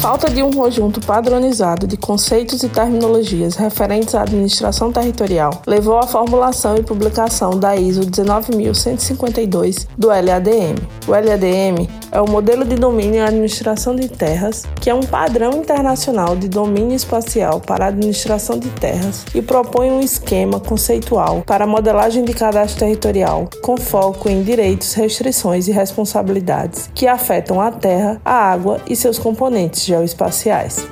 falta de um conjunto padronizado de conceitos e terminologias referentes à administração territorial levou à formulação e publicação da ISO 19152 do LADM. O LADM é o modelo de domínio e administração de terras, que é um padrão internacional de domínio espacial para a administração de terras e propõe um esquema conceitual para a modelagem de cadastro territorial, com foco em direitos, restrições e responsabilidades que afetam a terra, a água e seus componentes geoespaciais.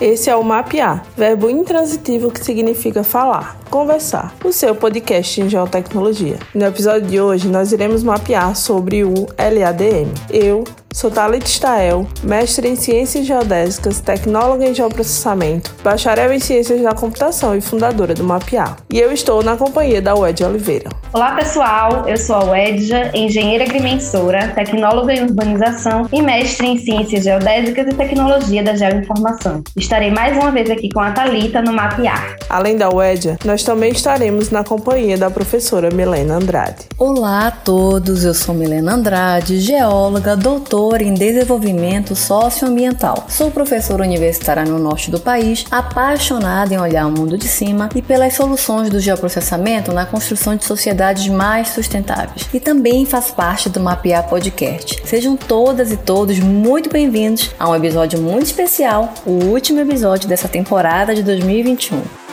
Esse é o mapear, verbo intransitivo que significa falar, conversar, o seu podcast em geotecnologia. No episódio de hoje, nós iremos mapear sobre o LADM. Eu, Sou Thalita Stael, mestre em Ciências Geodésicas, tecnóloga em Geoprocessamento, bacharel em Ciências da Computação e fundadora do Mapear. E eu estou na companhia da Wedja Oliveira. Olá pessoal, eu sou a Wedja, engenheira agrimensora, tecnóloga em urbanização e mestre em Ciências Geodésicas e Tecnologia da Geoinformação. Estarei mais uma vez aqui com a Thalita no Mapear. Além da Wedja, nós também estaremos na companhia da professora Milena Andrade. Olá a todos, eu sou Milena Andrade, geóloga, doutora em desenvolvimento socioambiental. Sou professora universitária no norte do país, apaixonada em olhar o mundo de cima e pelas soluções do geoprocessamento na construção de sociedades mais sustentáveis. E também faço parte do Mapear Podcast. Sejam todas e todos muito bem-vindos a um episódio muito especial, o último episódio dessa temporada de 2021.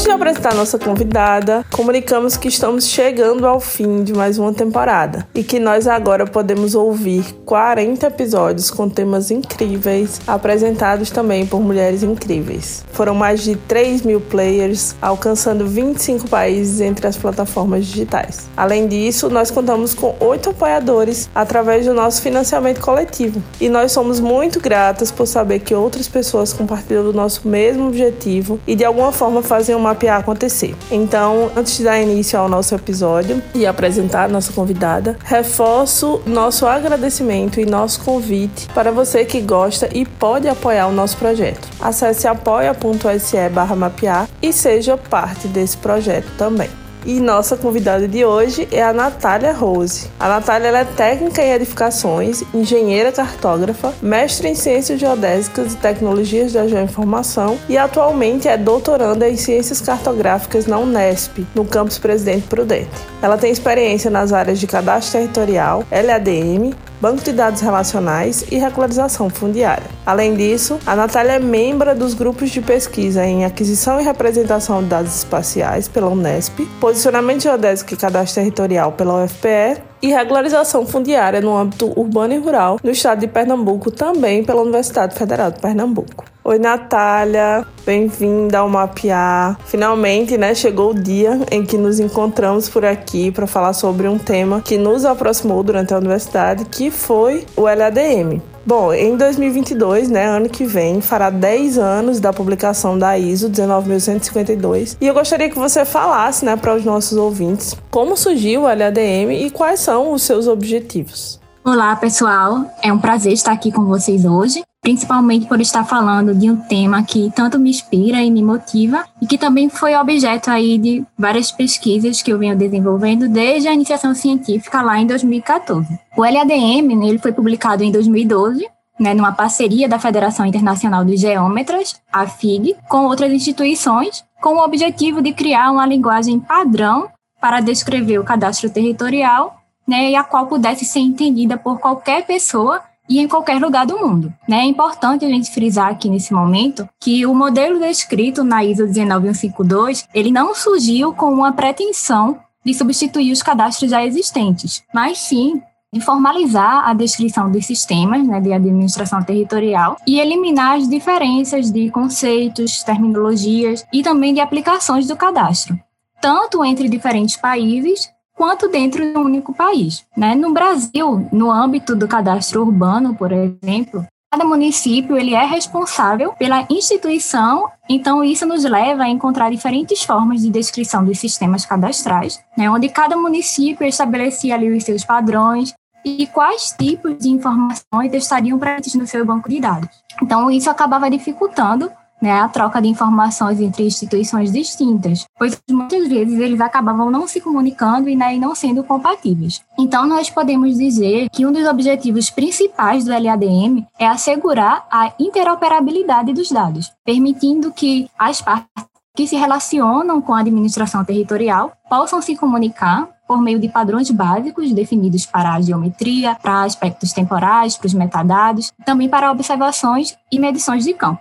Antes de apresentar nossa convidada, comunicamos que estamos chegando ao fim de mais uma temporada e que nós agora podemos ouvir 40 episódios com temas incríveis, apresentados também por mulheres incríveis. Foram mais de 3 mil players, alcançando 25 países entre as plataformas digitais. Além disso, nós contamos com oito apoiadores através do nosso financiamento coletivo e nós somos muito gratas por saber que outras pessoas compartilham do nosso mesmo objetivo e de alguma forma fazem mapear acontecer. Então, antes de dar início ao nosso episódio e apresentar a nossa convidada, reforço nosso agradecimento e nosso convite para você que gosta e pode apoiar o nosso projeto. Acesse apoia.se mapear e seja parte desse projeto também. E nossa convidada de hoje é a Natália Rose. A Natália é técnica em edificações, engenheira cartógrafa, mestre em ciências geodésicas e tecnologias da geoinformação e atualmente é doutoranda em ciências cartográficas na Unesp, no campus Presidente Prudente. Ela tem experiência nas áreas de cadastro territorial, LADM, banco de dados relacionais e regularização fundiária. Além disso, a Natália é membro dos grupos de pesquisa em aquisição e representação de dados espaciais pela Unesp, posicionamento geodésico e cadastro territorial pela UFPE regularização fundiária no âmbito urbano e rural no estado de Pernambuco, também pela Universidade Federal de Pernambuco. Oi, Natália, bem-vinda ao Mapear. Finalmente, né, chegou o dia em que nos encontramos por aqui para falar sobre um tema que nos aproximou durante a universidade, que foi o LADM. Bom, em 2022, né, ano que vem, fará 10 anos da publicação da ISO 19152. E eu gostaria que você falasse, né, para os nossos ouvintes, como surgiu o LADM e quais são os seus objetivos. Olá, pessoal. É um prazer estar aqui com vocês hoje principalmente por estar falando de um tema que tanto me inspira e me motiva e que também foi objeto aí de várias pesquisas que eu venho desenvolvendo desde a iniciação científica lá em 2014. O LADM, né, ele foi publicado em 2012 né, numa parceria da Federação Internacional de Geômetras, a FIG, com outras instituições, com o objetivo de criar uma linguagem padrão para descrever o cadastro territorial, né, e a qual pudesse ser entendida por qualquer pessoa e em qualquer lugar do mundo. Né? É importante a gente frisar aqui nesse momento que o modelo descrito na ISO 19152, ele não surgiu com uma pretensão de substituir os cadastros já existentes, mas sim de formalizar a descrição dos sistemas né, de administração territorial e eliminar as diferenças de conceitos, terminologias e também de aplicações do cadastro, tanto entre diferentes países quanto dentro de um único país. Né? No Brasil, no âmbito do cadastro urbano, por exemplo, cada município ele é responsável pela instituição, então isso nos leva a encontrar diferentes formas de descrição dos sistemas cadastrais, né, onde cada município estabelecia ali os seus padrões e quais tipos de informações estariam presentes no seu banco de dados. Então isso acabava dificultando né, a troca de informações entre instituições distintas, pois muitas vezes eles acabavam não se comunicando e, né, não sendo compatíveis. Então, nós podemos dizer que um dos objetivos principais do LADM é assegurar a interoperabilidade dos dados, permitindo que as partes que se relacionam com a administração territorial possam se comunicar por meio de padrões básicos definidos para a geometria, para aspectos temporais, para os metadados, também para observações e medições de campo.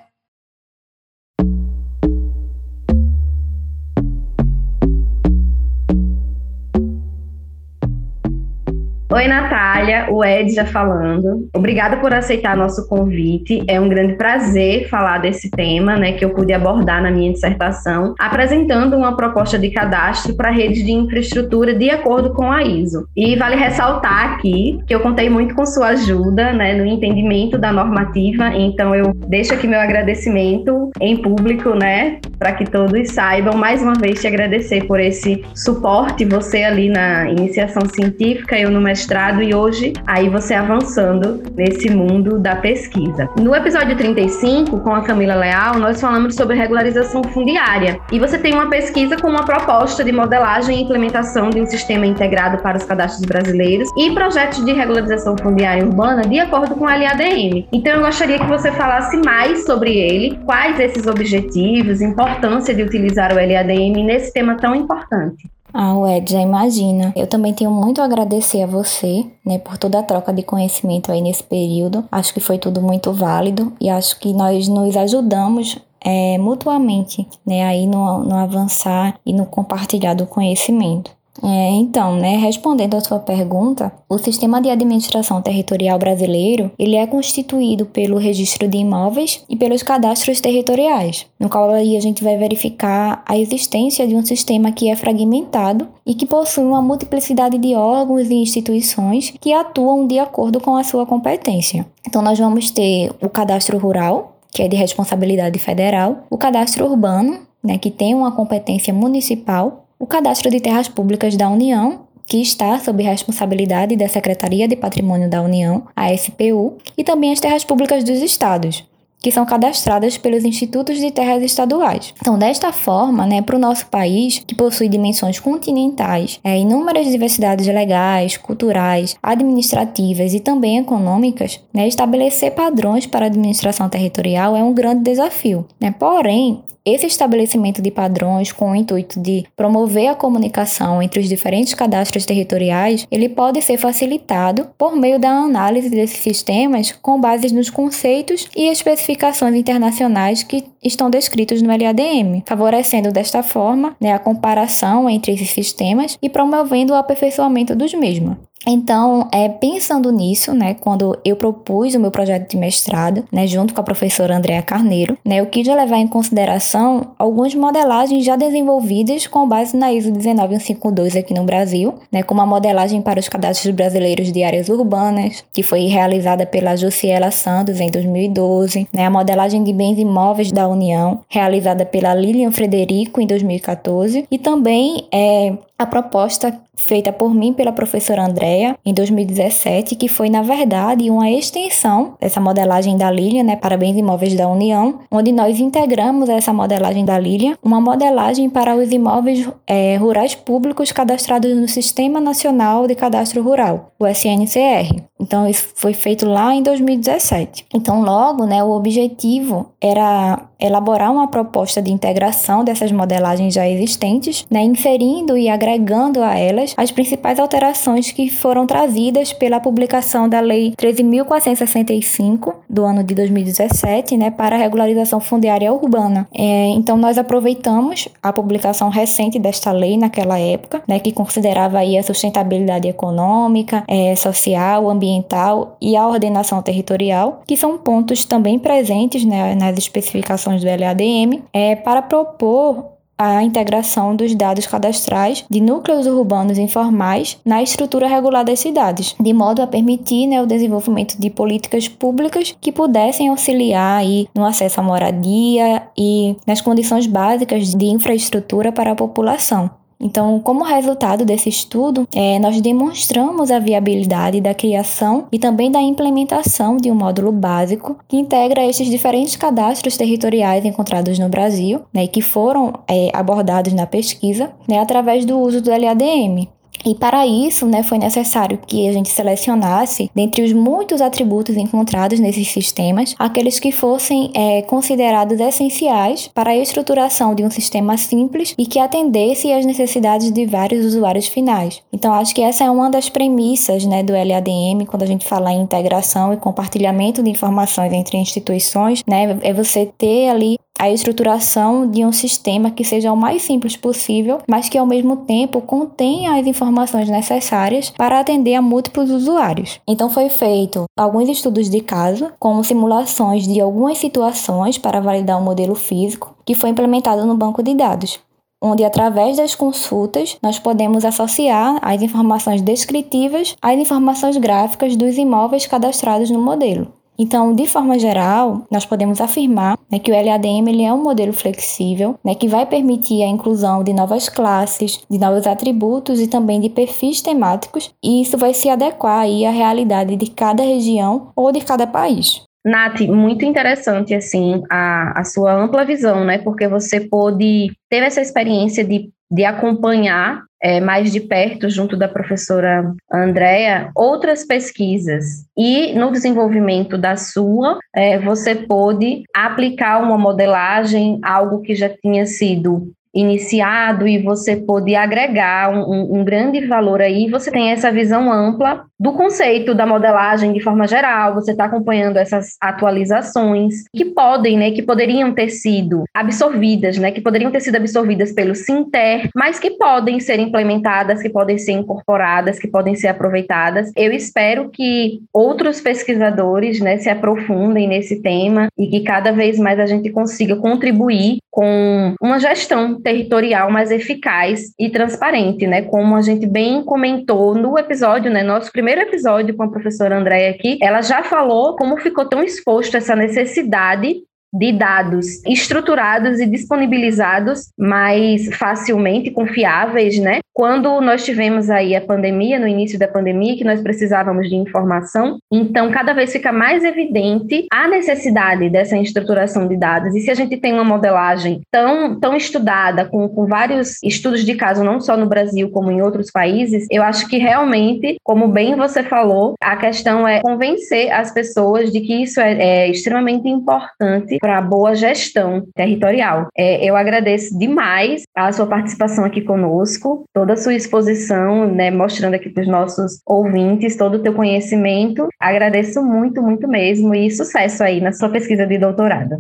Oi, Natália, o Ed já falando. Obrigada por aceitar nosso convite. É um grande prazer falar desse tema, né, que eu pude abordar na minha dissertação, apresentando uma proposta de cadastro para redes de infraestrutura de acordo com a ISO. E vale ressaltar aqui que eu contei muito com sua ajuda, né, no entendimento da normativa, então eu deixo aqui meu agradecimento em público, né, para que todos saibam mais uma vez te agradecer por esse suporte, você ali na iniciação científica, eu no mestrado e hoje aí você avançando nesse mundo da pesquisa. No episódio 35, com a Camila Leal, nós falamos sobre regularização fundiária e você tem uma pesquisa com uma proposta de modelagem e implementação de um sistema integrado para os cadastros brasileiros e projetos de regularização fundiária urbana de acordo com a LADM. Então eu gostaria que você falasse mais sobre ele, quais esses objetivos, importância de utilizar o LADM nesse tema tão importante. Ah, Ed, já imagina. Eu também tenho muito a agradecer a você, né, por toda a troca de conhecimento aí nesse período. Acho que foi tudo muito válido e acho que nós nos ajudamos é, mutuamente, né, aí no, no avançar e no compartilhar do conhecimento. É, então, né, respondendo à sua pergunta, o sistema de administração territorial brasileiro ele é constituído pelo registro de imóveis e pelos cadastros territoriais, no qual aí a gente vai verificar a existência de um sistema que é fragmentado e que possui uma multiplicidade de órgãos e instituições que atuam de acordo com a sua competência. Então, nós vamos ter o cadastro rural, que é de responsabilidade federal, o cadastro urbano, né, que tem uma competência municipal, o Cadastro de Terras Públicas da União, que está sob responsabilidade da Secretaria de Patrimônio da União, a SPU, e também as terras públicas dos estados, que são cadastradas pelos institutos de terras estaduais. Então, desta forma, né, para o nosso país, que possui dimensões continentais, é, inúmeras diversidades legais, culturais, administrativas e também econômicas, né, estabelecer padrões para a administração territorial é um grande desafio. Né? Porém, esse estabelecimento de padrões com o intuito de promover a comunicação entre os diferentes cadastros territoriais, ele pode ser facilitado por meio da análise desses sistemas com base nos conceitos e especificações internacionais que estão descritos no LADM, favorecendo desta forma né, a comparação entre esses sistemas e promovendo o aperfeiçoamento dos mesmos. Então, é, pensando nisso, né, quando eu propus o meu projeto de mestrado, né, junto com a professora Andréa Carneiro, né, eu quis levar em consideração algumas modelagens já desenvolvidas com base na ISO 19152 aqui no Brasil, né, como a modelagem para os cadastros brasileiros de áreas urbanas, que foi realizada pela Jussiela Santos em 2012, né, a modelagem de bens imóveis da União, realizada pela Lilian Frederico em 2014, e também é, a proposta feita por mim pela professora Andrea em 2017, que foi na verdade uma extensão dessa modelagem da Lilian, né, para bens imóveis da União, onde nós integramos essa modelagem da Lilian, uma modelagem para os imóveis é, rurais públicos cadastrados no Sistema Nacional de Cadastro Rural, o SNCR. Então isso foi feito lá em 2017. Então logo, né, o objetivo era elaborar uma proposta de integração dessas modelagens já existentes, né, inserindo e agregando a elas as principais alterações que foram trazidas pela publicação da Lei 13.465 do ano de 2017, né, para a regularização fundiária urbana. É, então nós aproveitamos a publicação recente desta lei naquela época, né, que considerava aí a sustentabilidade econômica, é, social, ambiental e a ordenação territorial, que são pontos também presentes né, nas especificações do LADM, é para propor a integração dos dados cadastrais de núcleos urbanos informais na estrutura regular das cidades, de modo a permitir né, o desenvolvimento de políticas públicas que pudessem auxiliar aí no acesso à moradia e nas condições básicas de infraestrutura para a população. Então, como resultado desse estudo, é, nós demonstramos a viabilidade da criação e também da implementação de um módulo básico que integra estes diferentes cadastros territoriais encontrados no Brasil né, que foram é, abordados na pesquisa né, através do uso do LADM. E para isso, né, foi necessário que a gente selecionasse, dentre os muitos atributos encontrados nesses sistemas, aqueles que fossem é, considerados essenciais para a estruturação de um sistema simples e que atendesse às necessidades de vários usuários finais. Então, acho que essa é uma das premissas né, do LADM, quando a gente fala em integração e compartilhamento de informações entre instituições, né, é você ter ali a estruturação de um sistema que seja o mais simples possível, mas que ao mesmo tempo contenha as informações necessárias para atender a múltiplos usuários. Então foi feito alguns estudos de caso, como simulações de algumas situações para validar o um modelo físico, que foi implementado no banco de dados onde através das consultas nós podemos associar as informações descritivas às informações gráficas dos imóveis cadastrados no modelo. Então, de forma geral, nós podemos afirmar né, que o LADM ele é um modelo flexível, né, que vai permitir a inclusão de novas classes, de novos atributos e também de perfis temáticos, e isso vai se adequar aí à realidade de cada região ou de cada país. Nath, muito interessante assim a, a sua ampla visão, né? Porque você pôde ter essa experiência de, de acompanhar é, mais de perto, junto da professora Andrea, outras pesquisas. E no desenvolvimento da sua, é, você pôde aplicar uma modelagem, algo que já tinha sido iniciado e você pôde agregar um, um, grande valor aí, você tem essa visão ampla do conceito da modelagem de forma geral, você está acompanhando essas atualizações que podem, né, que poderiam ter sido absorvidas, né, que poderiam ter sido absorvidas pelo Sinter, mas que podem ser implementadas, que podem ser incorporadas, que podem ser aproveitadas. Eu espero que outros pesquisadores, né, se aprofundem nesse tema e que cada vez mais a gente consiga contribuir com uma gestão territorial mais eficaz e transparente, né? Como a gente bem comentou no episódio, né? Nosso primeiro episódio com a professora Andréia aqui, ela já falou como ficou tão exposto essa necessidade de dados estruturados e disponibilizados mais facilmente, confiáveis, né? Quando nós tivemos aí a pandemia, no início da pandemia, que nós precisávamos de informação, então cada vez fica mais evidente a necessidade dessa estruturação de dados. E se a gente tem uma modelagem tão, tão estudada, com, com vários estudos de caso, não só no Brasil, como em outros países, eu acho que realmente, como bem você falou, a questão é convencer as pessoas de que isso é, é extremamente importante para boa gestão territorial. É, eu agradeço demais a sua participação aqui conosco, toda a sua exposição, né, mostrando aqui para os nossos ouvintes todo o teu conhecimento. Agradeço muito, muito mesmo e sucesso aí na sua pesquisa de doutorado.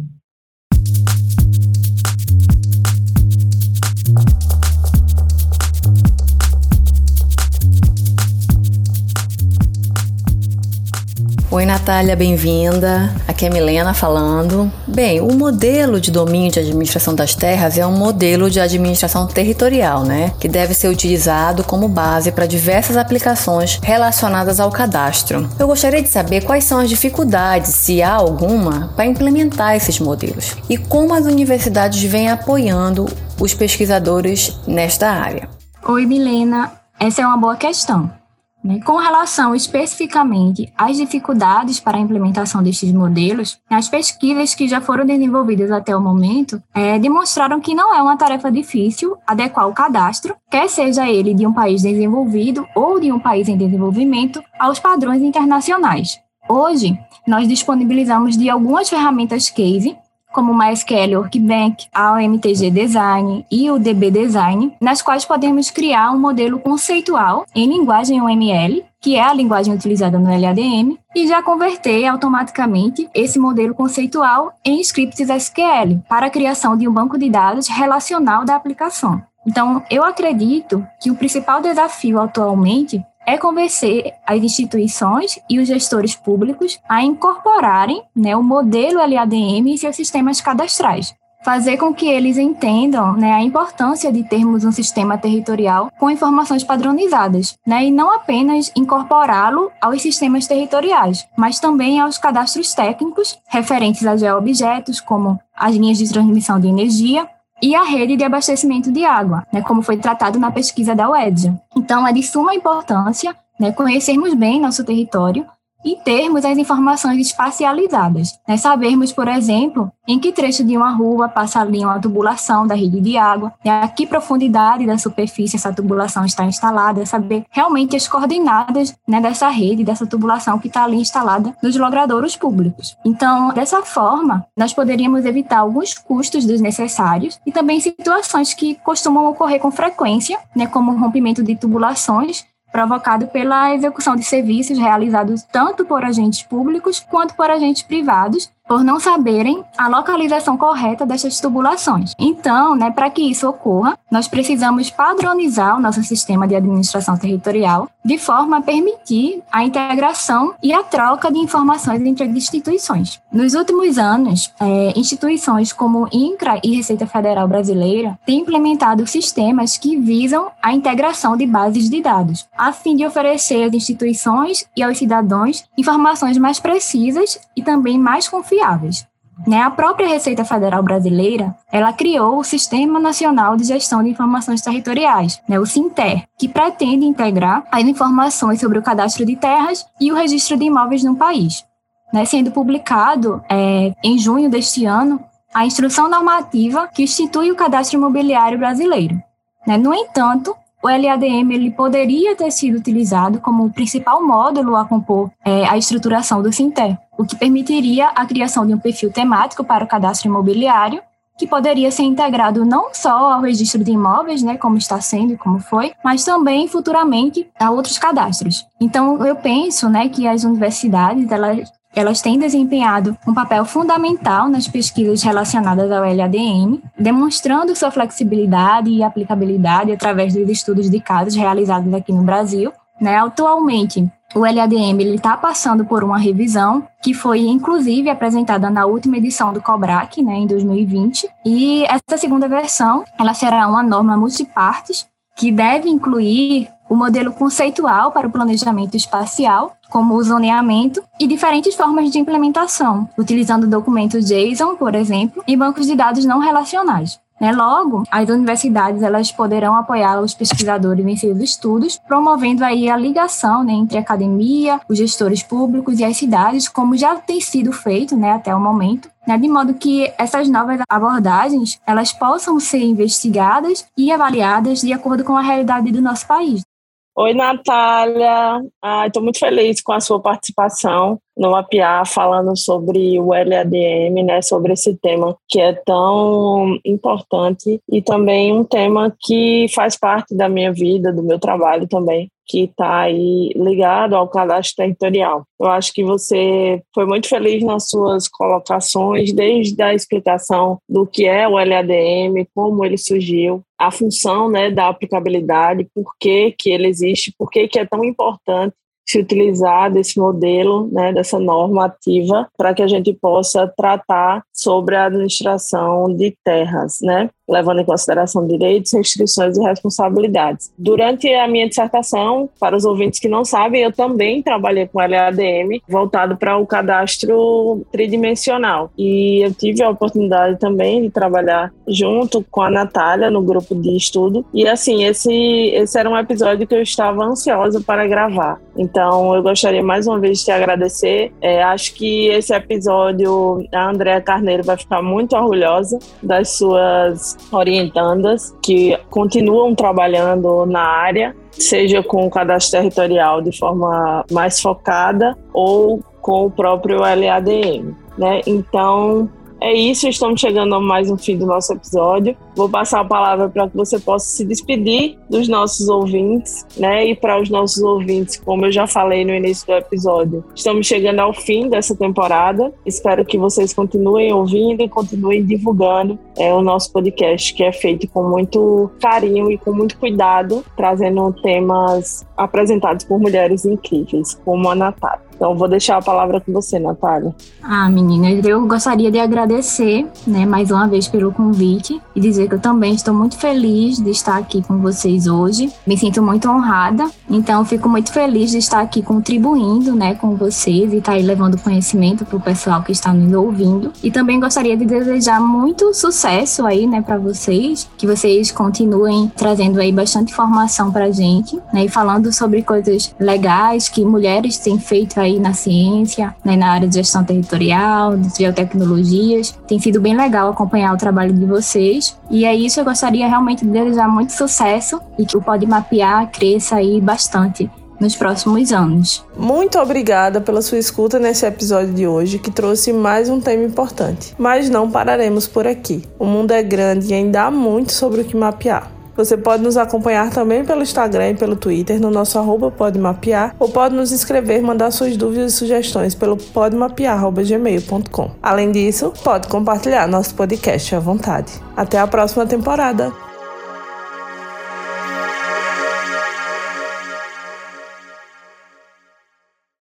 Oi, Natália, bem-vinda. Aqui é Milena falando. Bem, o modelo de domínio de administração das terras é um modelo de administração territorial, né? Que deve ser utilizado como base para diversas aplicações relacionadas ao cadastro. Eu gostaria de saber quais são as dificuldades, se há alguma, para implementar esses modelos e como as universidades vêm apoiando os pesquisadores nesta área. Oi, Milena. Essa é uma boa questão. Né? Com relação especificamente às dificuldades para a implementação destes modelos, as pesquisas que já foram desenvolvidas até o momento é, demonstraram que não é uma tarefa difícil adequar o cadastro, quer seja ele de um país desenvolvido ou de um país em desenvolvimento, aos padrões internacionais. Hoje, nós disponibilizamos de algumas ferramentas case como o MySQL Workbank, a OMTG Design e o DB Design, nas quais podemos criar um modelo conceitual em linguagem UML, que é a linguagem utilizada no LADM, e já converter automaticamente esse modelo conceitual em scripts SQL para a criação de um banco de dados relacional da aplicação. Então, eu acredito que o principal desafio atualmente é convencer as instituições e os gestores públicos a incorporarem né, o modelo LADM em seus sistemas cadastrais. Fazer com que eles entendam né, a importância de termos um sistema territorial com informações padronizadas, né, e não apenas incorporá-lo aos sistemas territoriais, mas também aos cadastros técnicos referentes a geoobjetos, como as linhas de transmissão de energia, e a rede de abastecimento de água, né, como foi tratado na pesquisa da UED. Então, é de suma importância né, conhecermos bem nosso território e termos as informações espacializadas. Né? Sabermos, por exemplo, em que trecho de uma rua passa ali uma tubulação da rede de água, né? a que profundidade da superfície essa tubulação está instalada, saber realmente as coordenadas né, dessa rede, dessa tubulação que está ali instalada nos logradouros públicos. Então, dessa forma, nós poderíamos evitar alguns custos desnecessários e também situações que costumam ocorrer com frequência, né, como rompimento de tubulações provocado pela execução de serviços realizados tanto por agentes públicos quanto por agentes privados, por não saberem a localização correta dessas tubulações. Então, né, para que isso ocorra, nós precisamos padronizar o nosso sistema de administração territorial de forma a permitir a integração e a troca de informações entre as instituições. Nos últimos anos, é, instituições como INCRA e Receita Federal Brasileira têm implementado sistemas que visam a integração de bases de dados, a fim de oferecer às instituições e aos cidadãos informações mais precisas e também mais confiáveis confiáveis. Né? A própria Receita Federal Brasileira, ela criou o Sistema Nacional de Gestão de Informações Territoriais, né? o SINTER, que pretende integrar as informações sobre o cadastro de terras e o registro de imóveis no país. Né? Sendo publicado é, em junho deste ano a instrução normativa que institui o cadastro imobiliário brasileiro. Né? No entanto, o LADM ele poderia ter sido utilizado como o principal módulo a compor é, a estruturação do Sinter, o que permitiria a criação de um perfil temático para o cadastro imobiliário, que poderia ser integrado não só ao registro de imóveis, né, como está sendo e como foi, mas também futuramente a outros cadastros. Então, eu penso, né, que as universidades elas elas têm desempenhado um papel fundamental nas pesquisas relacionadas ao LADM, demonstrando sua flexibilidade e aplicabilidade através dos estudos de casos realizados aqui no Brasil. Né? Atualmente, o LADM está passando por uma revisão que foi inclusive apresentada na última edição do COBRAC, né, em 2020, e essa segunda versão ela será uma norma multipartes que deve incluir o modelo conceitual para o planejamento espacial, como o zoneamento, e diferentes formas de implementação, utilizando documentos JSON, por exemplo, e bancos de dados não relacionais. Né? Logo, as universidades elas poderão apoiar os pesquisadores em seus estudos, promovendo aí a ligação né, entre a academia, os gestores públicos e as cidades, como já tem sido feito né, até o momento, né, de modo que essas novas abordagens elas possam ser investigadas e avaliadas de acordo com a realidade do nosso país. Oi, Natália. Estou muito feliz com a sua participação no APA, falando sobre o LADM, né, sobre esse tema que é tão importante e também um tema que faz parte da minha vida, do meu trabalho também que está aí ligado ao cadastro territorial. Eu acho que você foi muito feliz nas suas colocações, desde a explicação do que é o LADM, como ele surgiu, a função né, da aplicabilidade, por que, que ele existe, por que, que é tão importante se utilizar desse modelo, né, dessa normativa, para que a gente possa tratar sobre a administração de terras, né? Levando em consideração direitos, restrições e responsabilidades. Durante a minha dissertação, para os ouvintes que não sabem, eu também trabalhei com LADM voltado para o cadastro tridimensional. E eu tive a oportunidade também de trabalhar junto com a Natália no grupo de estudo. E assim, esse, esse era um episódio que eu estava ansiosa para gravar. Então, eu gostaria mais uma vez de te agradecer. É, acho que esse episódio, a Andrea Carneiro vai ficar muito orgulhosa das suas orientandas que continuam trabalhando na área, seja com o cadastro territorial de forma mais focada ou com o próprio LADM. Né? Então, é isso, estamos chegando a mais um fim do nosso episódio. Vou passar a palavra para que você possa se despedir dos nossos ouvintes, né? E para os nossos ouvintes, como eu já falei no início do episódio, estamos chegando ao fim dessa temporada. Espero que vocês continuem ouvindo e continuem divulgando é, o nosso podcast, que é feito com muito carinho e com muito cuidado, trazendo temas apresentados por mulheres incríveis, como a Natália. Então vou deixar a palavra com você, Natália. Ah, meninas, eu gostaria de agradecer, né, mais uma vez pelo convite e dizer que eu também estou muito feliz de estar aqui com vocês hoje. Me sinto muito honrada, então fico muito feliz de estar aqui contribuindo, né, com vocês e estar aí levando conhecimento para o pessoal que está nos ouvindo. E também gostaria de desejar muito sucesso aí, né, para vocês, que vocês continuem trazendo aí bastante informação para gente, né, e falando sobre coisas legais que mulheres têm feito aí na ciência, né, na área de gestão territorial, de geotecnologias. Tem sido bem legal acompanhar o trabalho de vocês. E é isso, eu gostaria realmente de desejar muito sucesso e que o Pode Mapear cresça aí bastante nos próximos anos. Muito obrigada pela sua escuta nesse episódio de hoje, que trouxe mais um tema importante. Mas não pararemos por aqui. O mundo é grande e ainda há muito sobre o que mapear. Você pode nos acompanhar também pelo Instagram e pelo Twitter no nosso arroba podemapear ou pode nos escrever mandar suas dúvidas e sugestões pelo podemapear.gmail.com. Além disso, pode compartilhar nosso podcast à vontade. Até a próxima temporada!